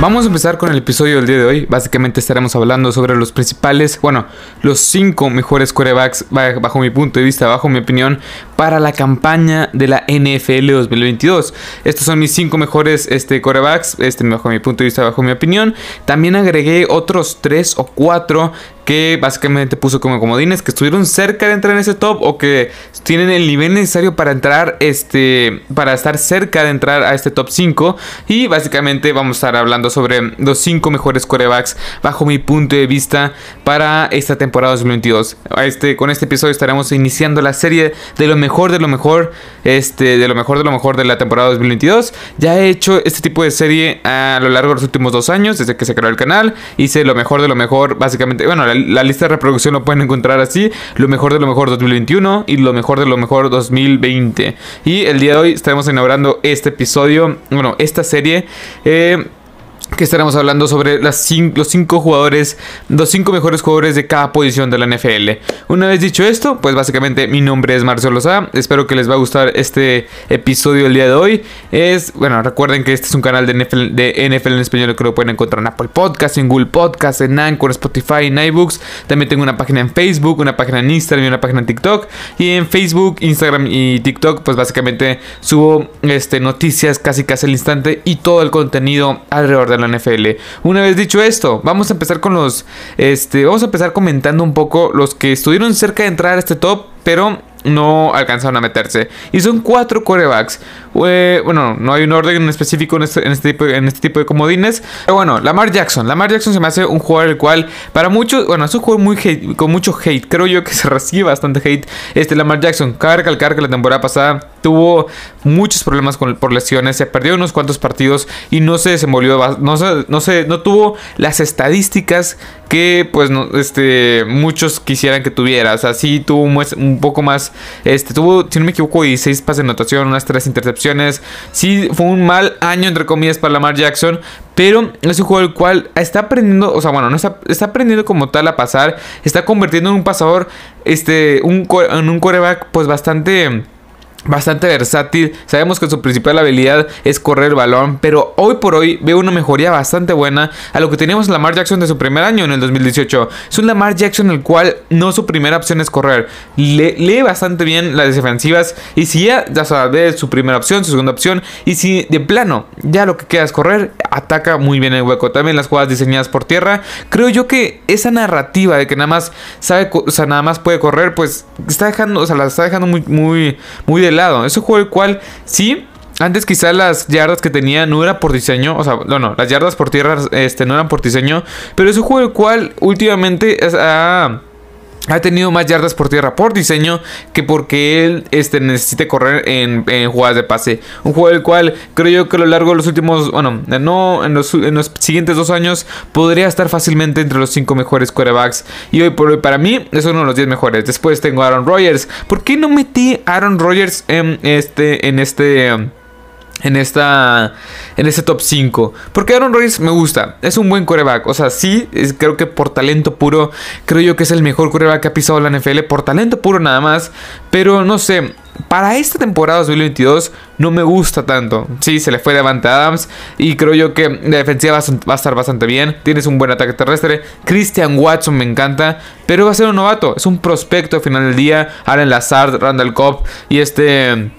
Vamos a empezar con el episodio del día de hoy. Básicamente estaremos hablando sobre los principales, bueno, los cinco mejores quarterbacks bajo mi punto de vista, bajo mi opinión, para la campaña de la NFL 2022. Estos son mis cinco mejores este, quarterbacks, este, bajo mi punto de vista, bajo mi opinión. También agregué otros tres o cuatro que básicamente puso como comodines que estuvieron cerca de entrar en ese top o que tienen el nivel necesario para entrar este para estar cerca de entrar a este top 5 y básicamente vamos a estar hablando sobre los 5 mejores corebacks bajo mi punto de vista para esta temporada 2022. Este con este episodio estaremos iniciando la serie de lo mejor de lo mejor este de lo mejor de lo mejor de la temporada 2022. Ya he hecho este tipo de serie a lo largo de los últimos dos años desde que se creó el canal. Hice lo mejor de lo mejor básicamente, bueno, la la lista de reproducción lo pueden encontrar así. Lo mejor de lo mejor 2021 y lo mejor de lo mejor 2020. Y el día de hoy estaremos inaugurando este episodio, bueno, esta serie. Eh, que estaremos hablando sobre los cinco jugadores, los cinco mejores jugadores de cada posición de la NFL. Una vez dicho esto, pues básicamente mi nombre es Marcelo Sá. Espero que les va a gustar este episodio el día de hoy. Es, bueno, recuerden que este es un canal de NFL, de NFL en español que lo pueden encontrar en Apple Podcast, en Google Podcast, en Anchor, Spotify, en iBooks. También tengo una página en Facebook, una página en Instagram y una página en TikTok. Y en Facebook, Instagram y TikTok, pues básicamente subo este, noticias casi casi al instante y todo el contenido alrededor de la NFL. Una vez dicho esto, vamos a empezar con los. Este, vamos a empezar comentando un poco los que estuvieron cerca de entrar a este top, pero no alcanzaron a meterse. Y son cuatro corebacks. bueno, no hay un orden específico en este, en este, tipo, en este tipo de comodines. Pero bueno, Lamar Jackson. Lamar Jackson se me hace un jugador el cual, para muchos, bueno, es un jugador muy con mucho hate. Creo yo que se recibe bastante hate. Este Lamar Jackson, cabe recalcar que la temporada pasada tuvo muchos problemas con, por lesiones. Se perdió unos cuantos partidos y no se desenvolvió. No, se, no, se, no tuvo las estadísticas que, pues, este, muchos quisieran que tuviera. O sea, sí tuvo un poco más este, tuvo, si no me equivoco, 16 pases de anotación, unas 3 intercepciones. Sí, fue un mal año, entre comillas, para Lamar Jackson. Pero es un juego el cual está aprendiendo, o sea, bueno, no está, está aprendiendo como tal a pasar. Está convirtiendo en un pasador, este, un, en un coreback, pues bastante bastante versátil. Sabemos que su principal habilidad es correr el balón, pero hoy por hoy veo una mejoría bastante buena a lo que teníamos en Lamar Jackson de su primer año en el 2018. Es un Lamar Jackson el cual no su primera opción es correr. lee bastante bien las defensivas y si ya, ya sabe su primera opción, su segunda opción y si de plano ya lo que queda es correr, ataca muy bien el hueco. También las jugadas diseñadas por tierra. Creo yo que esa narrativa de que nada más sabe, o sea, nada más puede correr, pues está dejando, o sea, la está dejando muy muy muy de lado. Es un juego el cual, sí, antes quizás las yardas que tenía no era por diseño, o sea, no, no, las yardas por tierra este, no eran por diseño, pero es un juego el cual últimamente ha ha tenido más yardas por tierra por diseño que porque él este, necesite correr en, jugadas de pase. Un juego del cual creo yo que a lo largo de los últimos, bueno, no en los, en los siguientes dos años podría estar fácilmente entre los cinco mejores quarterbacks. Y hoy por hoy para mí es uno de los 10 mejores. Después tengo a Aaron Rodgers. ¿Por qué no metí a Aaron Rodgers en este, en este en esta en este top 5 porque Aaron Rodgers me gusta es un buen coreback o sea sí creo que por talento puro creo yo que es el mejor coreback que ha pisado la NFL por talento puro nada más pero no sé para esta temporada 2022 no me gusta tanto. Sí, se le fue Devante Adams y creo yo que la defensiva va a estar bastante bien. Tienes un buen ataque terrestre. Christian Watson me encanta, pero va a ser un novato. Es un prospecto al final del día. Aaron Lazard, Randall Cobb y este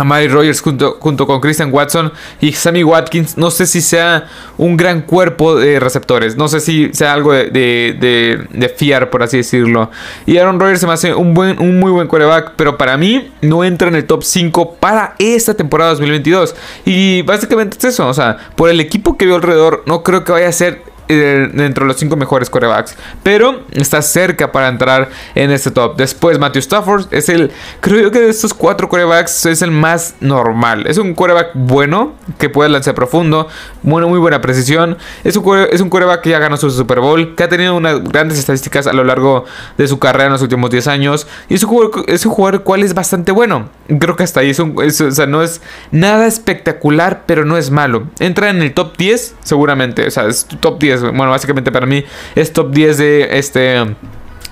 a Mary Rogers junto, junto, con Christian Watson y Sammy Watkins. No sé si sea un gran cuerpo de receptores. No sé si sea algo de, de, fiar, por así decirlo. Y Aaron Rodgers se me hace un, buen, un muy buen quarterback. Pero para mí no entra en el top 5 para esta temporada 2022. Y básicamente es eso. O sea, por el equipo que veo alrededor, no creo que vaya a ser eh, dentro de los cinco mejores corebacks. Pero está cerca para entrar en este top. Después Matthew Stafford es el, creo yo que de estos cuatro corebacks es el más normal. Es un coreback bueno, que puede lanzar profundo, bueno, muy buena precisión. Es un, es un coreback que ya ganó su Super Bowl, que ha tenido unas grandes estadísticas a lo largo de su carrera en los últimos 10 años. Y es un jugador, es cual es bastante bueno. Creo que hasta ahí es un, o sea, no es nada espectacular, pero no es malo. Entra en el top 10 seguramente, o sea, es top 10 bueno, básicamente para mí es top 10 de este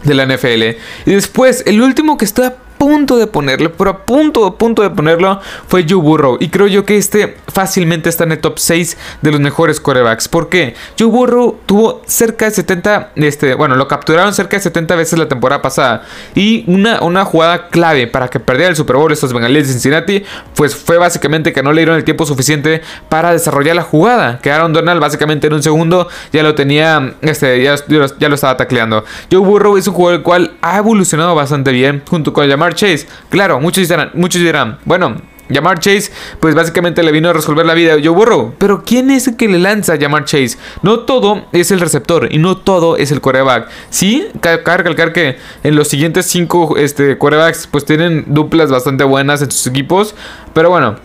de la NFL. Y después, el último que está punto de ponerlo, pero a punto, a punto de ponerlo fue Joe Burrow. Y creo yo que este fácilmente está en el top 6 de los mejores corebacks. ¿Por qué? Joe Burrow tuvo cerca de 70, este, bueno, lo capturaron cerca de 70 veces la temporada pasada. Y una, una jugada clave para que perdiera el Super Bowl estos bengalíes de Cincinnati, pues fue básicamente que no le dieron el tiempo suficiente para desarrollar la jugada. Que Aaron Donald básicamente en un segundo ya lo tenía, este, ya, ya lo estaba tacleando. Joe Burrow es un jugador el cual ha evolucionado bastante bien junto con Chase. Claro, muchos dirán, muchos dirán, bueno, Jamar Chase, pues básicamente le vino a resolver la vida a Joe. Pero ¿quién es el que le lanza a Jamar Chase? No todo es el receptor y no todo es el coreback. Sí, cabe recalcar que en los siguientes cinco este, corebacks pues tienen duplas bastante buenas en sus equipos. Pero bueno,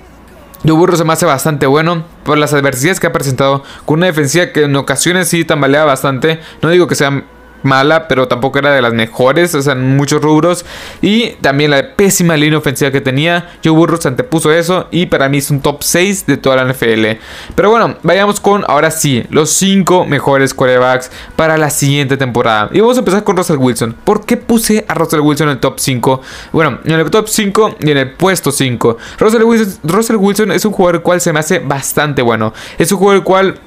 Joe Burrow se me hace bastante bueno por las adversidades que ha presentado con una defensiva que en ocasiones sí tambalea bastante. No digo que sea mala, pero tampoco era de las mejores, o sea, en muchos rubros. Y también la pésima línea ofensiva que tenía. Joe Burrow se antepuso eso y para mí es un top 6 de toda la NFL. Pero bueno, vayamos con ahora sí, los 5 mejores quarterbacks para la siguiente temporada. Y vamos a empezar con Russell Wilson. ¿Por qué puse a Russell Wilson en el top 5? Bueno, en el top 5 y en el puesto 5. Russell Wilson, Russell Wilson es un jugador el cual se me hace bastante bueno. Es un jugador el cual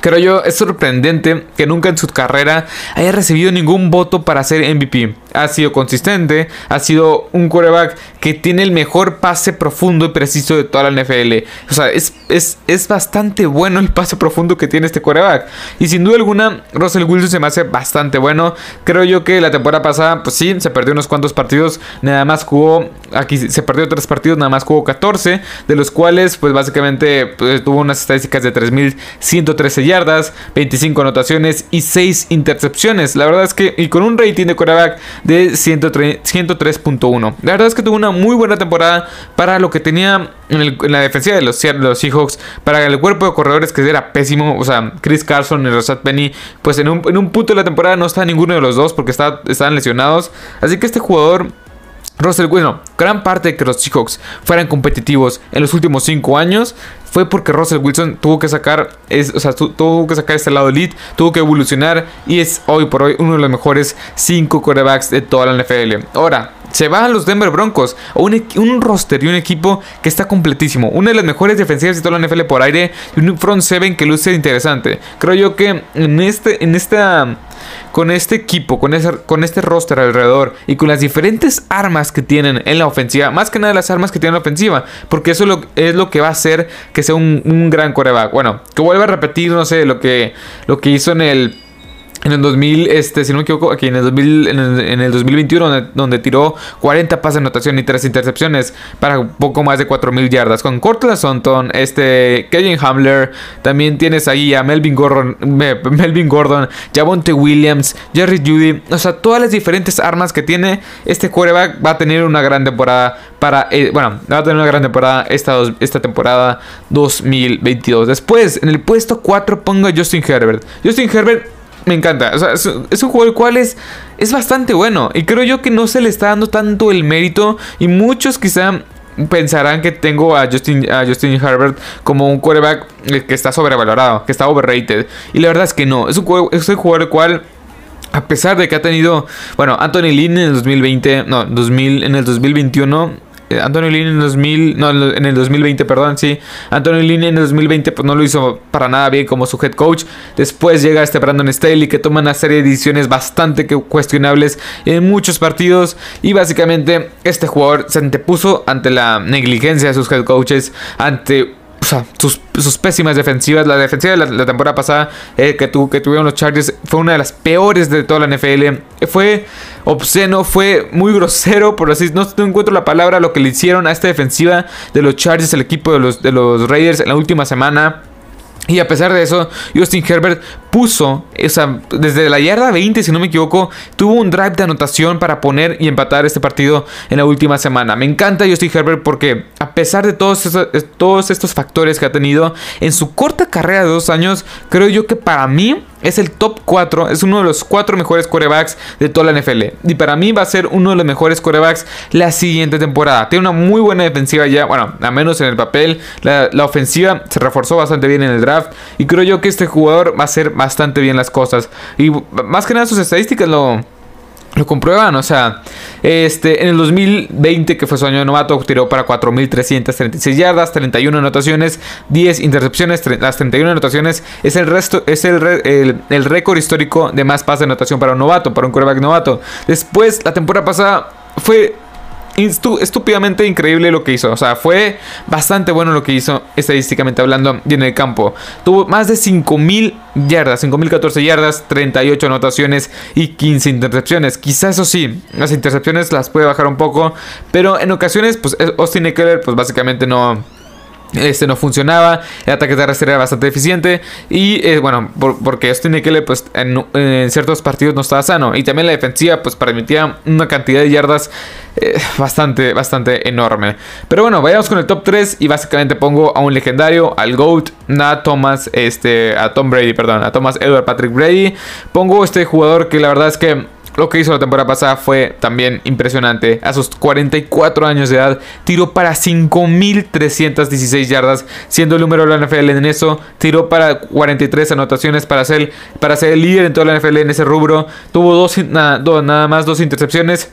Creo yo, es sorprendente que nunca en su carrera haya recibido ningún voto para ser MVP. Ha sido consistente, ha sido un quarterback que tiene el mejor pase profundo y preciso de toda la NFL. O sea, es, es, es bastante bueno el pase profundo que tiene este quarterback. Y sin duda alguna, Russell Wilson se me hace bastante bueno. Creo yo que la temporada pasada, pues sí, se perdió unos cuantos partidos. Nada más jugó, aquí se perdió tres partidos, nada más jugó 14. De los cuales, pues básicamente pues, tuvo unas estadísticas de 3.113 yardas, 25 anotaciones y 6 intercepciones. La verdad es que, y con un rating de quarterback de 103.1. La verdad es que tuvo una muy buena temporada para lo que tenía en, la defensiva de los, los, Seahawks, para el cuerpo de corredores que era pésimo. O sea, Chris Carson y Rosat Penny, pues en un, en un punto de la temporada no está ninguno de los dos porque estaban lesionados. Así que este jugador Russell, bueno, gran parte de que los Seahawks fueran competitivos en los últimos 5 años fue porque Russell Wilson tuvo que sacar, es, o sea, tuvo que sacar este lado elite, tuvo que evolucionar y es hoy por hoy uno de los mejores 5 quarterbacks de toda la NFL. Ahora, se va a los Denver Broncos, un, un, roster y un equipo que está completísimo, una de las mejores defensivas de toda la NFL por aire y un front seven que luce interesante. Creo yo que en este, en esta con este equipo, con, ese, con este roster alrededor y con las diferentes armas que tienen en la ofensiva, más que nada las armas que tienen en la ofensiva, porque eso es lo que va a hacer que sea un, un gran coreback. Bueno, que vuelva a repetir, no sé, lo que, lo que hizo en el en el 2000, este, si no me equivoco, aquí en el, 2000, en el, 2021, donde, tiró 40 pases de anotación y 3 intercepciones para poco más de 4000 yardas. Con Cortland Sutton, este, Kevin Hamler, también tienes ahí a Melvin Gordon, Melvin Gordon, Javonte Williams, Jerry Judy. O sea, todas las diferentes armas que tiene este quarterback va a tener una gran temporada para, eh, bueno, va a tener una gran temporada esta, esta temporada 2022. Después, en el puesto 4 pongo a Justin Herbert. Justin Herbert me encanta. O sea, es, un juego el cual es, es bastante bueno. Y creo yo que no se le está dando tanto el mérito. Y muchos quizá pensarán que tengo a Justin, a Justin Herbert como un quarterback que está sobrevalorado, que está overrated. Y la verdad es que no. Es un, es un jugador el cual... A pesar de que ha tenido, bueno, Anthony Lynn en el 2020, no, 2000, en el 2021 eh, Antonio Lynn en el 2000, no, en el 2020, perdón, sí. Antonio Lynn en el 2020 pues no lo hizo para nada bien como su head coach. Después llega este Brandon Staley que toma una serie de decisiones bastante cuestionables en muchos partidos y básicamente este jugador se antepuso ante la negligencia de sus head coaches, ante o sea, sus, pésimas defensivas. La defensiva de la, temporada pasada eh, que, que tuvieron los Chargers fue una de las peores de toda la NFL. Fue obsceno, fue muy grosero, por así no, no encuentro la palabra, lo que le hicieron a esta defensiva de los Chargers, el equipo de los, de los Raiders en la última semana. Y a pesar de eso, Justin Herbert puso, esa, desde la yarda 20, si no me equivoco, tuvo un drive de anotación para poner y empatar este partido en la última semana. Me encanta Justin Herbert porque a pesar de todos estos, todos estos factores que ha tenido en su corta carrera de dos años, creo yo que para mí es el top 4, es uno de los cuatro mejores corebacks de toda la NFL. Y para mí va a ser uno de los mejores corebacks la siguiente temporada. Tiene una muy buena defensiva ya, bueno, a menos en el papel. La, ofensiva se reforzó bastante bien en el draft. Y creo yo que este jugador va a hacer bastante bien las cosas. Y más que nada sus estadísticas lo lo comprueban, o sea, este, en el 2020, que fue su año de novato, tiró para 4.336 yardas, 31 anotaciones, 10 intercepciones, las 31 anotaciones es el resto, es el, el, récord histórico de más pases de anotación para un novato, para un quarterback novato. Después, la temporada pasada fue estúpidamente increíble lo que hizo. O sea, fue bastante bueno lo que hizo estadísticamente hablando en el campo. Tuvo más de 5.000 yardas, 5.014 yardas, 38 anotaciones y 15 intercepciones. Quizás eso sí, las intercepciones las puede bajar un poco, pero en ocasiones, pues Austin Eckler, pues básicamente no este no funcionaba, el ataque terrestre era bastante eficiente y eh, bueno, porque Austin Eckler pues en, ciertos partidos no estaba sano y también la defensiva pues permitía una cantidad de yardas eh, bastante, bastante enorme. Pero bueno, vayamos con el top 3 y básicamente pongo a un legendario, al GOAT, a Thomas, este, a Tom Brady, perdón, a Thomas Edward Patrick Brady. Pongo este jugador que la verdad es que lo que hizo la temporada pasada fue también impresionante. A sus 44 años de edad, tiró para 5.316 yardas, siendo el número de la NFL en eso. Tiró para 43 anotaciones para ser, para ser el líder en toda la NFL en ese rubro. Tuvo dos, nada más dos intercepciones.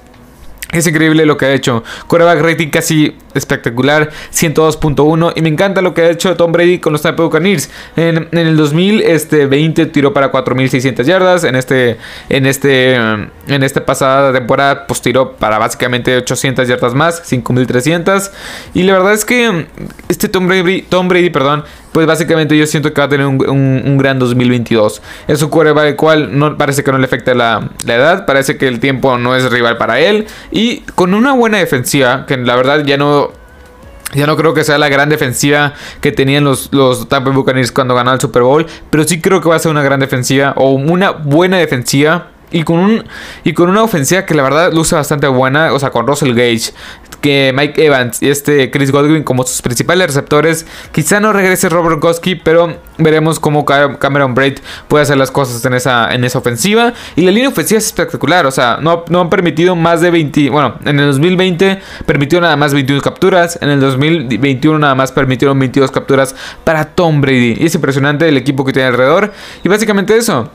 Es increíble lo que ha hecho. Coreback rating casi espectacular, 102.1. Y me encanta lo que ha hecho Tom Brady con los Tampa Buccaneers. En, en el 2020 este, tiró para 4.600 yardas. En este, en este, en esta pasada temporada, pues tiró para básicamente 800 yardas más, 5.300. Y la verdad es que este Tom Brady, Tom Brady, perdón, pues básicamente yo siento que va a tener un, gran 2022. Es un quarterback el cual no, parece que no le afecta la, la, edad, parece que el tiempo no es rival para él. Y con una buena defensiva, que la verdad ya no ya no creo que sea la gran defensiva que tenían los, los Tampa Buccaneers cuando ganó el Super Bowl. Pero sí creo que va a ser una gran defensiva. O una buena defensiva. Y con, un, y con una ofensiva que la verdad luce bastante buena. O sea, con Russell Gage, que Mike Evans y este Chris Godwin como sus principales receptores. Quizá no regrese Robert Gronkowski, pero veremos cómo Cameron Braid puede hacer las cosas en esa, en esa ofensiva. Y la línea ofensiva es espectacular. O sea, no, no han permitido más de 20. Bueno, en el 2020 permitió nada más 21 capturas. En el 2021 nada más permitieron 22 capturas para Tom Brady. Y es impresionante el equipo que tiene alrededor. Y básicamente eso.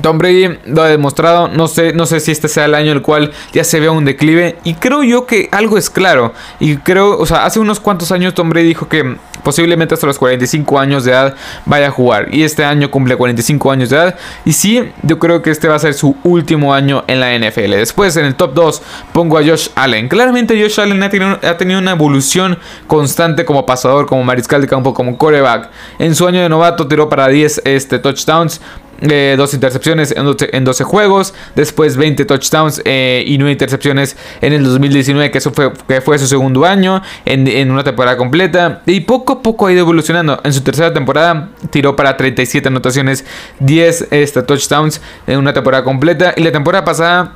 Tom Brady lo ha demostrado, no sé, no sé si este sea el año en el cual ya se vea un declive y creo yo que algo es claro y creo, o sea, hace unos cuantos años Tom Brady dijo que posiblemente hasta los 45 años de edad vaya a jugar y este año cumple 45 años de edad y sí, yo creo que este va a ser su último año en la NFL. Después en el top 2 pongo a Josh Allen. Claramente Josh Allen ha tenido, ha tenido una evolución constante como pasador, como mariscal de campo, como coreback. En su año de novato tiró para 10 este, touchdowns, eh, dos intercepciones en 12, juegos, después 20 touchdowns eh, y 9 intercepciones en el 2019, que eso fue, que fue su segundo año, en, una temporada completa, y poco a poco ha ido evolucionando. En su tercera temporada tiró para 37 anotaciones, 10 este, touchdowns en una temporada completa, y la temporada pasada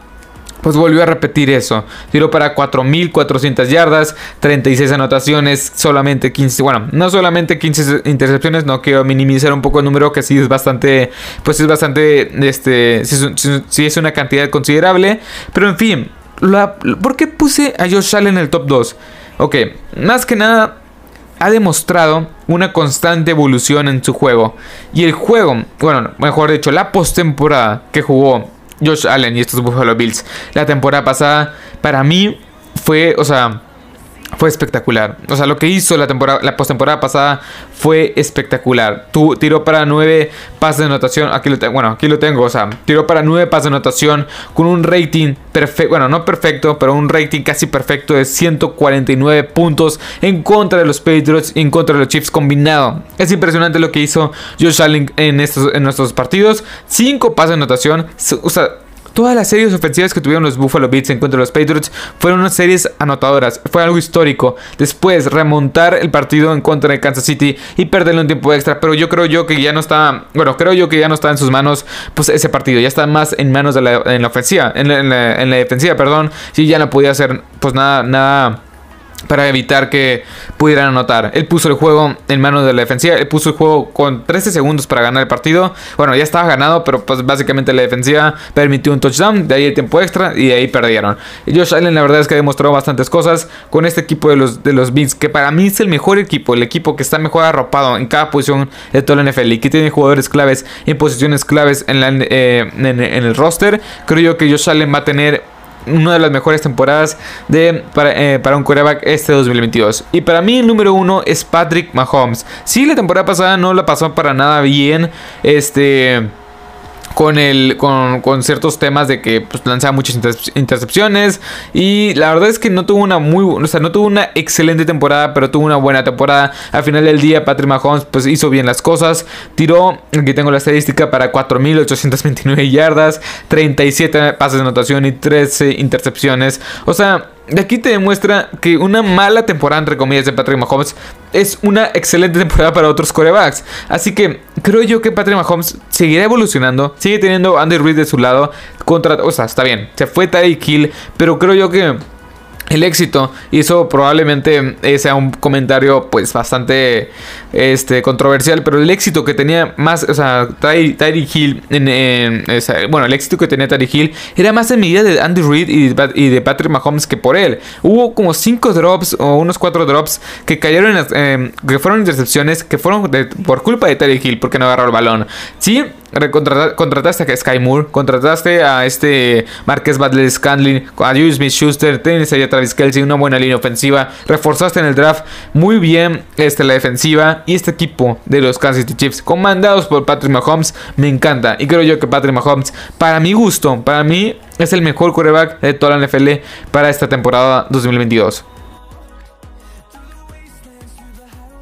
pues volvió a repetir eso. Tiró para 4.400 yardas, 36 anotaciones, solamente 15, bueno, no solamente 15 intercepciones, no quiero minimizar un poco el número que sí es bastante, pues es bastante, este, sí es, una cantidad considerable, pero en fin, ¿por qué puse a Josh Allen en el top 2? Ok, más que nada ha demostrado una constante evolución en su juego. Y el juego, bueno, mejor dicho, la postemporada que jugó Josh Allen y estos Buffalo Bills. La temporada pasada, para mí, fue, o sea, fue espectacular. O sea, lo que hizo la temporada, la postemporada pasada fue espectacular. Tu, tiró para nueve pases de anotación. Aquí lo. Bueno, aquí lo tengo. O sea, tiró para nueve pases de anotación con un rating perfecto. Bueno, no perfecto, pero un rating casi perfecto de 149 puntos en contra de los Patriots y en contra de los Chiefs combinado. Es impresionante lo que hizo Josh Allen en estos en nuestros partidos. Cinco pases de anotación. O sea, Todas las series ofensivas que tuvieron los Buffalo Bills en contra de los Patriots fueron unas series anotadoras. Fue algo histórico. Después remontar el partido en contra de Kansas City y perderle un tiempo extra. Pero yo creo yo que ya no está. Bueno, creo yo que ya no está en sus manos. Pues ese partido. Ya está más en manos de la, en la ofensiva. En la, en la defensiva, perdón. Sí, ya no podía hacer pues nada, nada para evitar que pudieran anotar. Él puso el juego en manos de la defensiva, él puso el juego con 13 segundos para ganar el partido. Bueno, ya estaba ganado, pero pues básicamente la defensiva permitió un touchdown, de ahí el tiempo extra y de ahí perdieron. Josh Allen la verdad es que ha demostrado bastantes cosas con este equipo de los, de los Beats, que para mí es el mejor equipo, el equipo que está mejor arropado en cada posición de toda la NFL y que tiene jugadores claves en posiciones claves en, la, eh, en el roster. Creo yo que Josh Allen va a tener una de las mejores temporadas de, eh, para, un quarterback este 2022. Y para mí el número uno es Patrick Mahomes. Sí, la temporada pasada no la pasó para nada bien. Este con, el, con, con ciertos temas de que pues, lanzaba muchas intercepciones. Y la verdad es que no tuvo una muy o sea, no tuvo una excelente temporada, pero tuvo una buena temporada. Al final del día, Patrick Mahomes pues, hizo bien las cosas. Tiró, aquí tengo la estadística, para 4.829 yardas, 37 pases de anotación y 13 intercepciones. O sea, de aquí te demuestra que una mala temporada, entre comillas, de Patrick Mahomes es una excelente temporada para otros corebacks. Así que creo yo que Patrick Mahomes seguirá evolucionando, sigue teniendo Andy Reid de su lado. Contra, o sea, está bien, se fue Tyreek Hill, pero creo yo que el éxito. hizo probablemente sea un comentario pues bastante este, controversial, pero el éxito que tenía más, o sea, Tyree Hill, en, bueno, el éxito que tenía Tyree Hill era más en medida de Andy Reid y, de Patrick Mahomes que por él. Hubo como 5 drops o unos 4 drops que cayeron, eh, que fueron intercepciones, que fueron por culpa de Tyree Hill porque no agarró el balón. Sí, contrataste a Sky Moore, contrataste a este Marqués Badley Scanlin, a Julius Smith Schuster, ahí a Travis Kelsey, una buena línea ofensiva, reforzaste en el draft muy bien este, la defensiva y este equipo de los Kansas City Chiefs, comandados por Patrick Mahomes, me encanta. Y creo yo que Patrick Mahomes, para mi gusto, para mí, es el mejor quarterback de toda la NFL para esta temporada 2022.